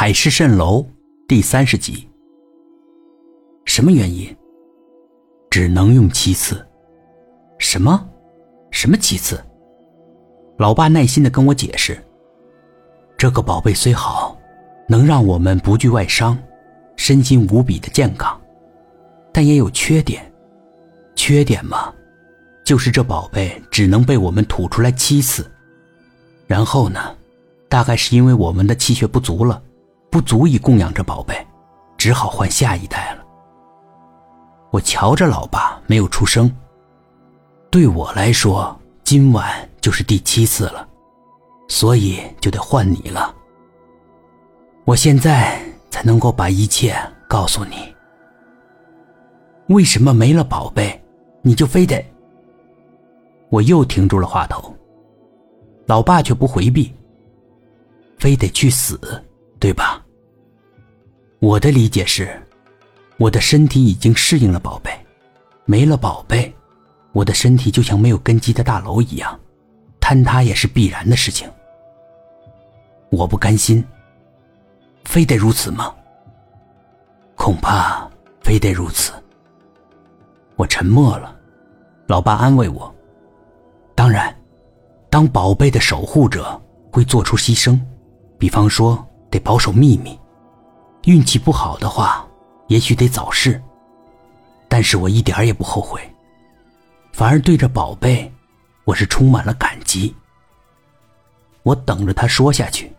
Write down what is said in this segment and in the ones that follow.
海市蜃楼第三十集。什么原因？只能用七次。什么？什么七次？老爸耐心的跟我解释。这个宝贝虽好，能让我们不惧外伤，身心无比的健康，但也有缺点。缺点嘛，就是这宝贝只能被我们吐出来七次。然后呢，大概是因为我们的气血不足了，不足以供养这宝贝，只好换下一代了。我瞧着老爸没有出声。对我来说，今晚就是第七次了，所以就得换你了。我现在才能够把一切告诉你。为什么没了宝贝，你就非得？我又停住了话头。老爸却不回避，非得去死，对吧？我的理解是，我的身体已经适应了宝贝，没了宝贝，我的身体就像没有根基的大楼一样，坍塌也是必然的事情。我不甘心，非得如此吗？恐怕非得如此。我沉默了，老爸安慰我，当然。当宝贝的守护者会做出牺牲，比方说得保守秘密，运气不好的话，也许得早逝。但是我一点也不后悔，反而对着宝贝，我是充满了感激。我等着他说下去，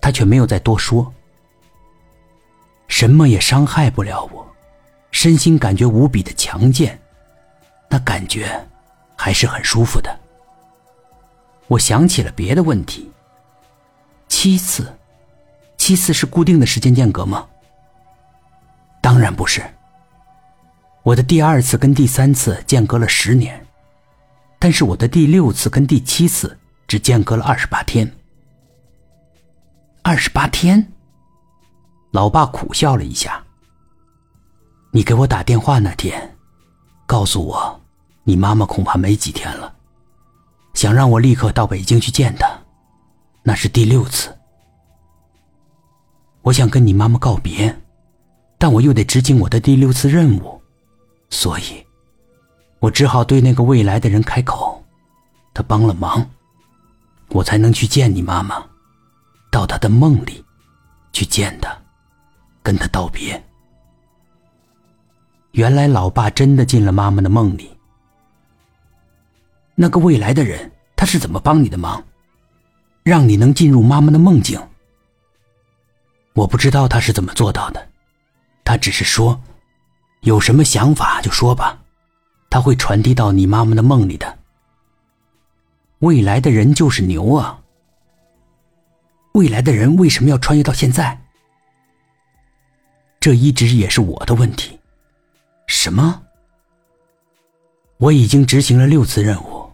他却没有再多说。什么也伤害不了我，身心感觉无比的强健，那感觉还是很舒服的。我想起了别的问题。七次，七次是固定的时间间隔吗？当然不是。我的第二次跟第三次间隔了十年，但是我的第六次跟第七次只间隔了二十八天。二十八天？老爸苦笑了一下。你给我打电话那天，告诉我，你妈妈恐怕没几天了。想让我立刻到北京去见她，那是第六次。我想跟你妈妈告别，但我又得执行我的第六次任务，所以，我只好对那个未来的人开口，他帮了忙，我才能去见你妈妈，到她的梦里，去见她，跟她道别。原来老爸真的进了妈妈的梦里。那个未来的人，他是怎么帮你的忙，让你能进入妈妈的梦境？我不知道他是怎么做到的，他只是说，有什么想法就说吧，他会传递到你妈妈的梦里的。未来的人就是牛啊！未来的人为什么要穿越到现在？这一直也是我的问题。什么？我已经执行了六次任务。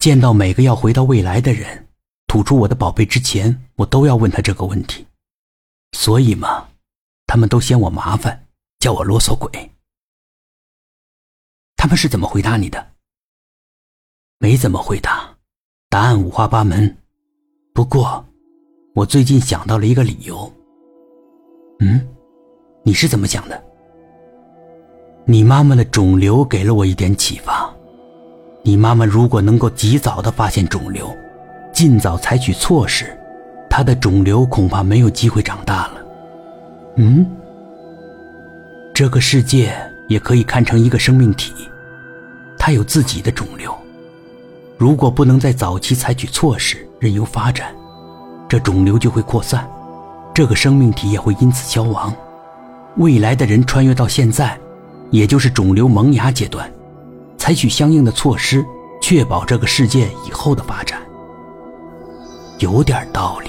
见到每个要回到未来的人，吐出我的宝贝之前，我都要问他这个问题。所以嘛，他们都嫌我麻烦，叫我啰嗦鬼。他们是怎么回答你的？没怎么回答，答案五花八门。不过，我最近想到了一个理由。嗯，你是怎么想的？你妈妈的肿瘤给了我一点启发。你妈妈如果能够及早的发现肿瘤，尽早采取措施，他的肿瘤恐怕没有机会长大了。嗯，这个世界也可以看成一个生命体，它有自己的肿瘤。如果不能在早期采取措施，任由发展，这肿瘤就会扩散，这个生命体也会因此消亡。未来的人穿越到现在，也就是肿瘤萌芽阶段。采取相应的措施，确保这个世界以后的发展，有点道理。